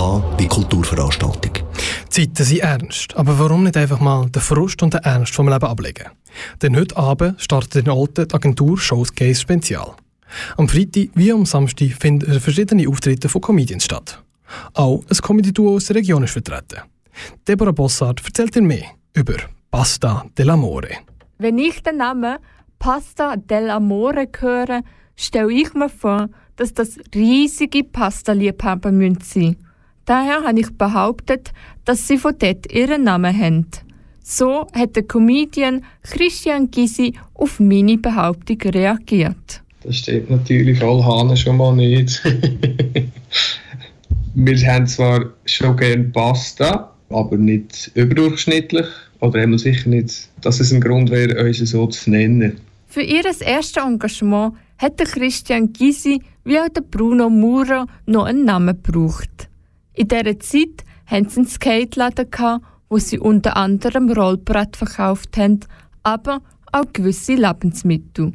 K wie Kulturveranstaltung. Die Zeiten sind ernst, aber warum nicht einfach mal den Frust und den Ernst vom Leben ablegen? Denn heute Abend startet in Olten die Agentur Showcase Spezial. Am Freitag wie am Samstag finden verschiedene Auftritte von Comedians statt. Auch ein Comedy-Duo aus der Region ist vertreten. Deborah Bossard erzählt dir mehr über Pasta dell'Amore. Wenn ich den Namen Pasta dell'Amore höre, stelle ich mir vor, dass das riesige Pasta-Liebhaber sein müssen. Daher habe ich behauptet, dass sie von dort ihren Namen haben. So hat der Comedian Christian Gysi auf meine Behauptung reagiert. Das steht natürlich voll Hahn schon mal nicht. wir haben zwar schon gerne Pasta, aber nicht überdurchschnittlich. Oder eben sicher nicht, dass es ein Grund wäre, uns so zu nennen. Für ihr erstes Engagement hat Christian Gysi wie auch der Bruno Mura noch einen Namen gebraucht. In dieser Zeit hatten sie einen Skateladen, wo sie unter anderem Rollbrett verkauft haben, aber auch gewisse Lebensmittel.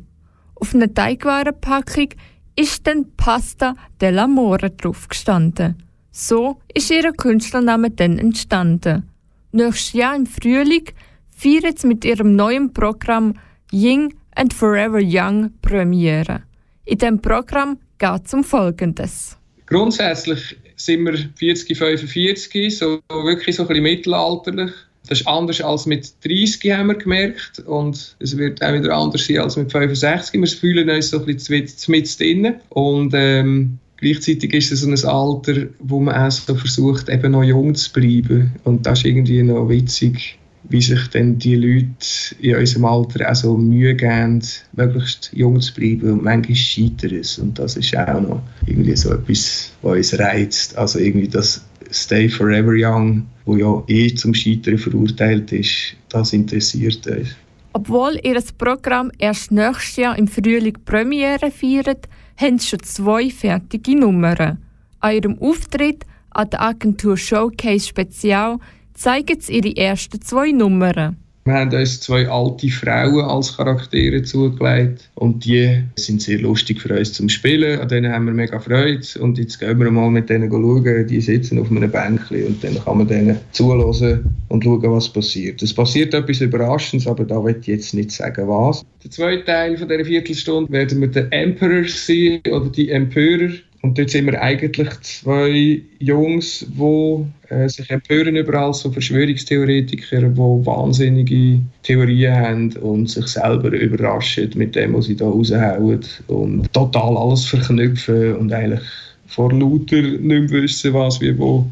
Auf einer Teigwarenpackung ist dann Pasta dell'Amore drauf gestanden. So ist ihr Künstlername dann entstanden. Nächstes Jahr im Frühling feiert sie mit ihrem neuen Programm Ying and Forever Young Premiere. In diesem Programm geht es um Folgendes. Grundsätzlich sind wir 40, 45, so wirklich so ein bisschen mittelalterlich. Das ist anders als mit 30, haben wir gemerkt. Und es wird auch wieder anders sein als mit 65. Wir fühlen uns so ein bisschen mit drinnen. Und ähm, gleichzeitig ist es so ein Alter, wo man auch so versucht, eben noch jung zu bleiben. Und das ist irgendwie noch witzig wie sich dann die Leute in unserem Alter auch so Mühe geben, möglichst jung zu bleiben und manchmal scheitern es. Und das ist auch noch irgendwie so etwas, was uns reizt. Also irgendwie das Stay Forever Young, wo ja eh zum Scheitern verurteilt ist, das interessiert uns. Obwohl ihr Programm erst nächstes Jahr im Frühling Premiere feiert, haben sie schon zwei fertige Nummern. An ihrem Auftritt an der Agentur Showcase Spezial zeigen sie ihre ersten zwei Nummern. Wir haben uns zwei alte Frauen als Charaktere zugelegt und die sind sehr lustig für uns zum Spielen. An denen haben wir mega Freude und jetzt gehen wir mal mit denen schauen. Die sitzen auf einem Bänkchen und dann kann man denen zuhören und schauen, was passiert. Es passiert etwas Überraschendes, aber da will ich jetzt nicht sagen, was. Der zweite Teil von dieser Viertelstunde werden wir der Emperor sein oder die Empörer. Und dort sind wir eigentlich zwei Jungs, die äh, sich empören über so Verschwörungstheoretiker, die wahnsinnige Theorien haben und sich selber überraschen mit dem, was sie da raushauen und total alles verknüpfen und eigentlich vor lauter nicht mehr wissen, was wir wo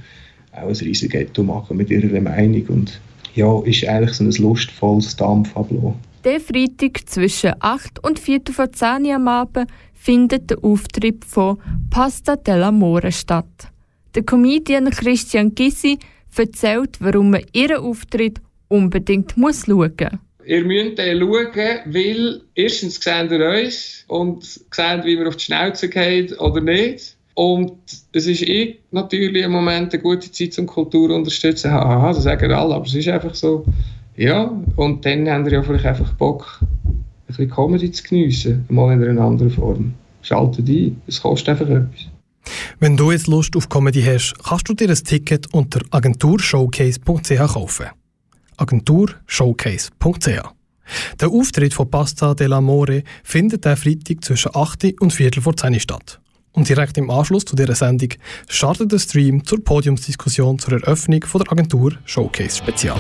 auch ein riesiges Ghetto machen mit ihrer Meinung und ja, ist eigentlich so ein lustvolles Dampfablo. Der Freitag zwischen 8 und 4 vor 10 Uhr am Abend findet der Auftritt von Pasta dell'Amore statt. Der Comedian Christian Gissi erzählt, warum man ihren Auftritt unbedingt muss schauen. Ihr müsst den schauen, weil erstens seht ihr uns und seht, wie wir auf die Schnauze gehen oder nicht. Und es ist eh natürlich im Moment eine gute Zeit zum Kultur unterstützen. Haha, das sagen alle, aber es ist einfach so. Ja, und dann haben wir ja vielleicht einfach Bock, bisschen Comedy zu geniessen, mal in einer anderen Form. Schaltet ein, es kostet einfach etwas. Wenn du jetzt Lust auf Comedy hast, kannst du dir ein Ticket unter agenturshowcase.ch kaufen. agenturshowcase.ch Der Auftritt von Pasta dell'Amore findet am Freitag zwischen 8 und Viertel vor 10 statt. Und direkt im Anschluss zu dieser Sendung startet der Stream zur Podiumsdiskussion zur Eröffnung von der Agentur Showcase Spezial.